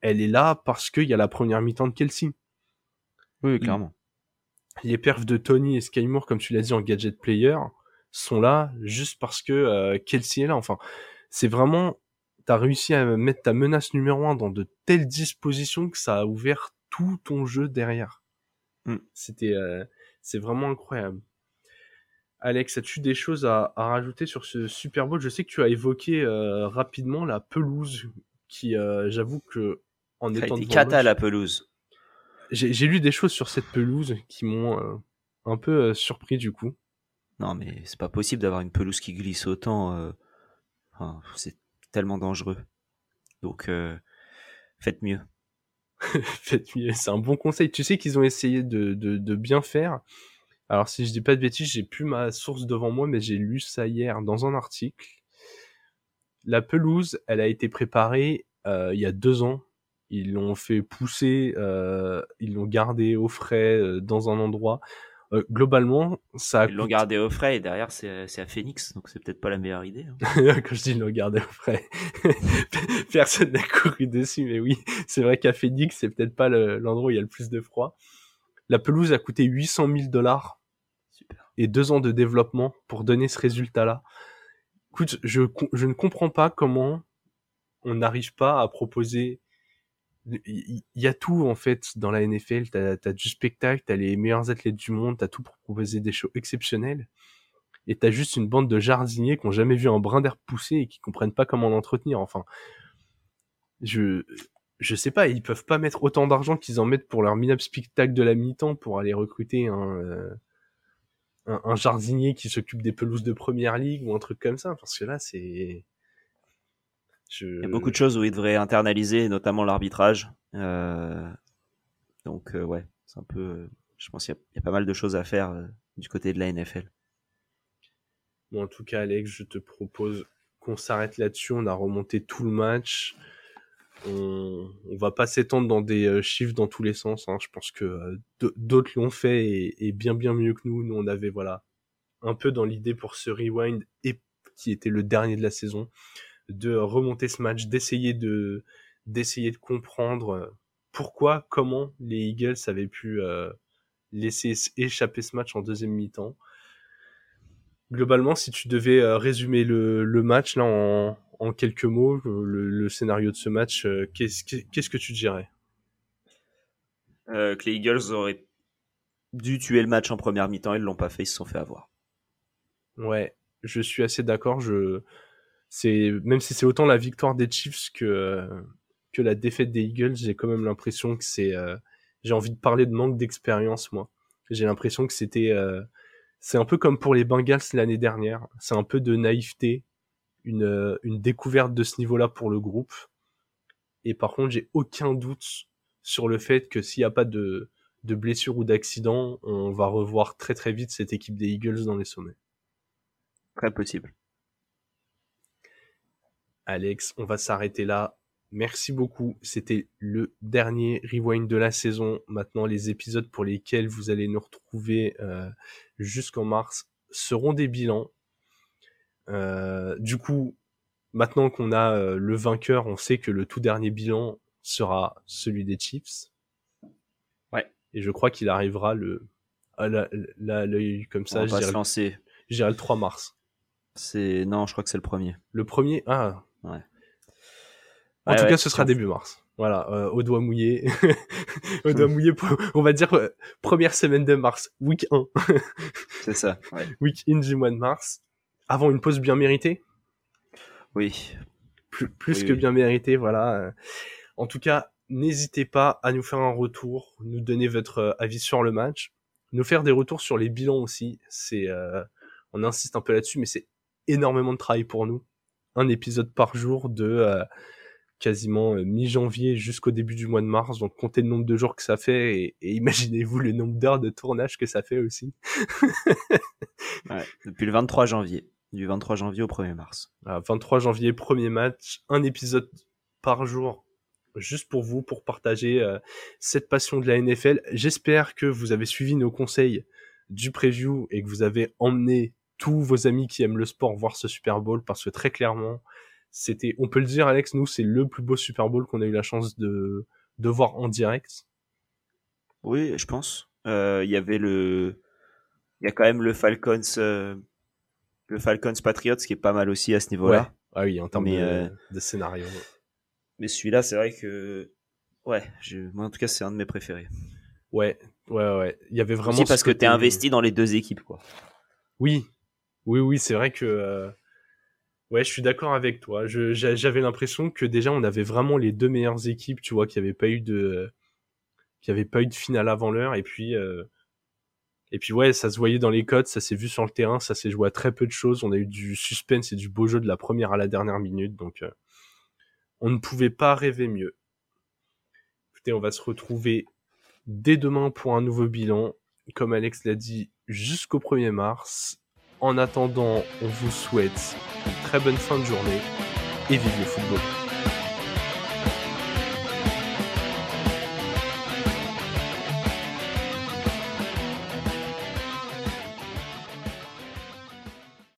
elle est là parce qu'il y a la première mi-temps de Kelsey. Oui, clairement. Les perfs de Tony et Sky Moore, comme tu l'as dit en gadget player, sont là juste parce que euh, Kelsey est là. Enfin, c'est vraiment, t'as réussi à mettre ta menace numéro un dans de telles dispositions que ça a ouvert tout ton jeu derrière. Mm. C'était, euh, c'est vraiment incroyable. Alex, as-tu des choses à, rajouter sur ce Super Bowl? Je sais que tu as évoqué euh, rapidement la pelouse, qui, euh, j'avoue que en étant été cata la pelouse. J'ai lu des choses sur cette pelouse qui m'ont euh, un peu surpris du coup. Non, mais c'est pas possible d'avoir une pelouse qui glisse autant. c'est tellement dangereux. Donc, faites mieux. faites mieux, c'est un bon conseil. Tu sais qu'ils ont essayé de, de bien faire alors si je dis pas de bêtises, j'ai plus ma source devant moi, mais j'ai lu ça hier dans un article. La pelouse, elle a été préparée euh, il y a deux ans. Ils l'ont fait pousser, euh, ils l'ont gardée au frais euh, dans un endroit. Globalement, ça a Ils l'ont gardé au frais et derrière c'est c'est à Phoenix, donc c'est peut-être pas la meilleure idée. hein. Quand je dis ils l'ont gardé au frais, personne n'a couru dessus, mais oui, c'est vrai qu'à Phoenix, c'est peut-être pas le- l'endroit où il y a le plus de froid. La pelouse a coûté 800 000 dollars. Et deux ans de développement pour donner ce résultat-là. Écoute, je, je ne comprends pas comment on n'arrive pas à proposer. Il y a tout en fait dans la NFL. T'as as du spectacle, t'as les meilleurs athlètes du monde, t'as tout pour proposer des shows exceptionnels. Et t'as juste une bande de jardiniers qui ont jamais vu un brin d'herbe pousser et qui comprennent pas comment l'entretenir. Enfin, je je sais pas, ils peuvent pas mettre autant d'argent qu'ils en mettent pour leur minable spectacle de la mi-temps pour aller recruter un, euh, un, un jardinier qui s'occupe des pelouses de première ligue ou un truc comme ça. Parce que là, c'est. Je... Il y a beaucoup de choses où ils devraient internaliser, notamment l'arbitrage. Euh, donc euh, ouais, c'est un peu. Je pense qu'il y, a- il y a pas mal de choses à faire euh, du côté de la NFL. Bon, en tout cas, Alex, je te propose qu'on s'arrête là-dessus. On a remonté tout le match. On, on va pas s'étendre dans des euh, chiffres dans tous les sens. hein. Je pense que euh, d'autres l'ont fait et, bien bien mieux que nous. Nous, on avait voilà un peu dans l'idée pour ce rewind et qui était le dernier de la saison, de remonter ce match, d'essayer de d'essayer de comprendre euh, pourquoi, comment les Eagles avaient pu euh, laisser échapper ce match en deuxième mi-temps globalement, si tu devais résumer le, le match là en, en quelques mots, euh, le, le scénario de ce match, euh, qu'est-ce que- tu dirais? Euh, que les Eagles auraient dû tuer le match en première mi-temps, ils l'ont pas fait, ils se sont fait avoir. Ouais, je suis assez d'accord. Je, c'est même si c'est autant la victoire des Chiefs que que la défaite des Eagles, j'ai quand même l'impression que c'est, euh, j'ai envie de parler de manque d'expérience moi. J'ai l'impression que c'était, euh, c'est un peu comme pour les Bengals l'année dernière. C'est un peu de naïveté, une euh, une découverte de ce niveau-là pour le groupe. Et par contre, j'ai aucun doute sur le fait que s'il n'y a pas de de blessure ou d'accident, on va revoir très très vite cette équipe des Eagles dans les sommets. Très possible. Alex, on va s'arrêter là. Merci beaucoup. C'était le dernier rewind de la saison. Maintenant, les épisodes pour lesquels vous allez nous retrouver euh, jusqu'en mars seront des bilans. Euh, du coup, maintenant qu'on a euh, le vainqueur, on sait que le tout dernier bilan sera celui des Chiefs. Ouais. Et je crois qu'il arrivera le à l'œil comme On ça. va Je pas se lancer. je dirais le 3 mars. C'est non, je crois que c'est le premier. Le premier, ah. Ouais. En Ouais, tout ouais, cas, ce sera on- début mars. Voilà, euh, au doigt mouillé. au doigt mouillé, pour- on va dire euh, première semaine de mars, week 1, C'est ça. Ouais. week in du mois de mars, avant une pause bien méritée, Oui. plus, plus Oui, que oui. bien méritée, voilà. euh. En tout cas, n'hésitez pas à nous faire un retour, nous donner votre euh, avis sur le match, nous faire des retours sur les bilans aussi. C'est, euh, on insiste un peu là-dessus, mais c'est énormément de travail pour nous. Un épisode par jour de euh, quasiment euh, mi-janvier jusqu'au début du mois de mars. Donc comptez le nombre de jours que ça fait et, et imaginez-vous le nombre d'heures de tournage que ça fait aussi. Ouais. Depuis le 23 janvier. Du 23 janvier au 1er mars. Ah, 23 janvier, premier match, un épisode par jour, juste pour vous, pour partager euh, cette passion de la NFL. J'espère que vous avez suivi nos conseils du preview et que vous avez emmené tous vos amis qui aiment le sport voir ce Super Bowl parce que très clairement, c'était, on peut le dire, Alex, nous, c'est le plus beau Super Bowl qu'on a eu la chance de, de voir en direct. Oui, je pense. Euh, Il y avait le. Il y a quand même le Falcons. euh, Le Falcons Patriots qui est pas mal aussi à ce niveau-là. Ah oui, en termes Mais, de, euh, de scénario. Mais celui-là, c'est vrai que. Ouais, je... moi en tout cas, c'est un de mes préférés. Ouais, ouais, ouais. Il y avait vraiment. Aussi parce ce que t'es investi dans les deux équipes, quoi. Oui, oui, oui, c'est vrai que ouais, je suis d'accord avec toi. J'avais l'impression que déjà on avait vraiment les deux meilleures équipes, tu vois, qui avait pas eu de, qui avait pas eu de finale avant l'heure, et puis euh, et puis ouais, ça se voyait dans les codes, ça s'est vu sur le terrain, ça s'est joué à très peu de choses. On a eu du suspense et du beau jeu de la première à la dernière minute, donc euh, on ne pouvait pas rêver mieux. Écoutez, on va se retrouver dès demain pour un nouveau bilan comme Alex l'a dit, jusqu'au 1er mars. En attendant, on vous souhaite une très bonne fin de journée et vive le football.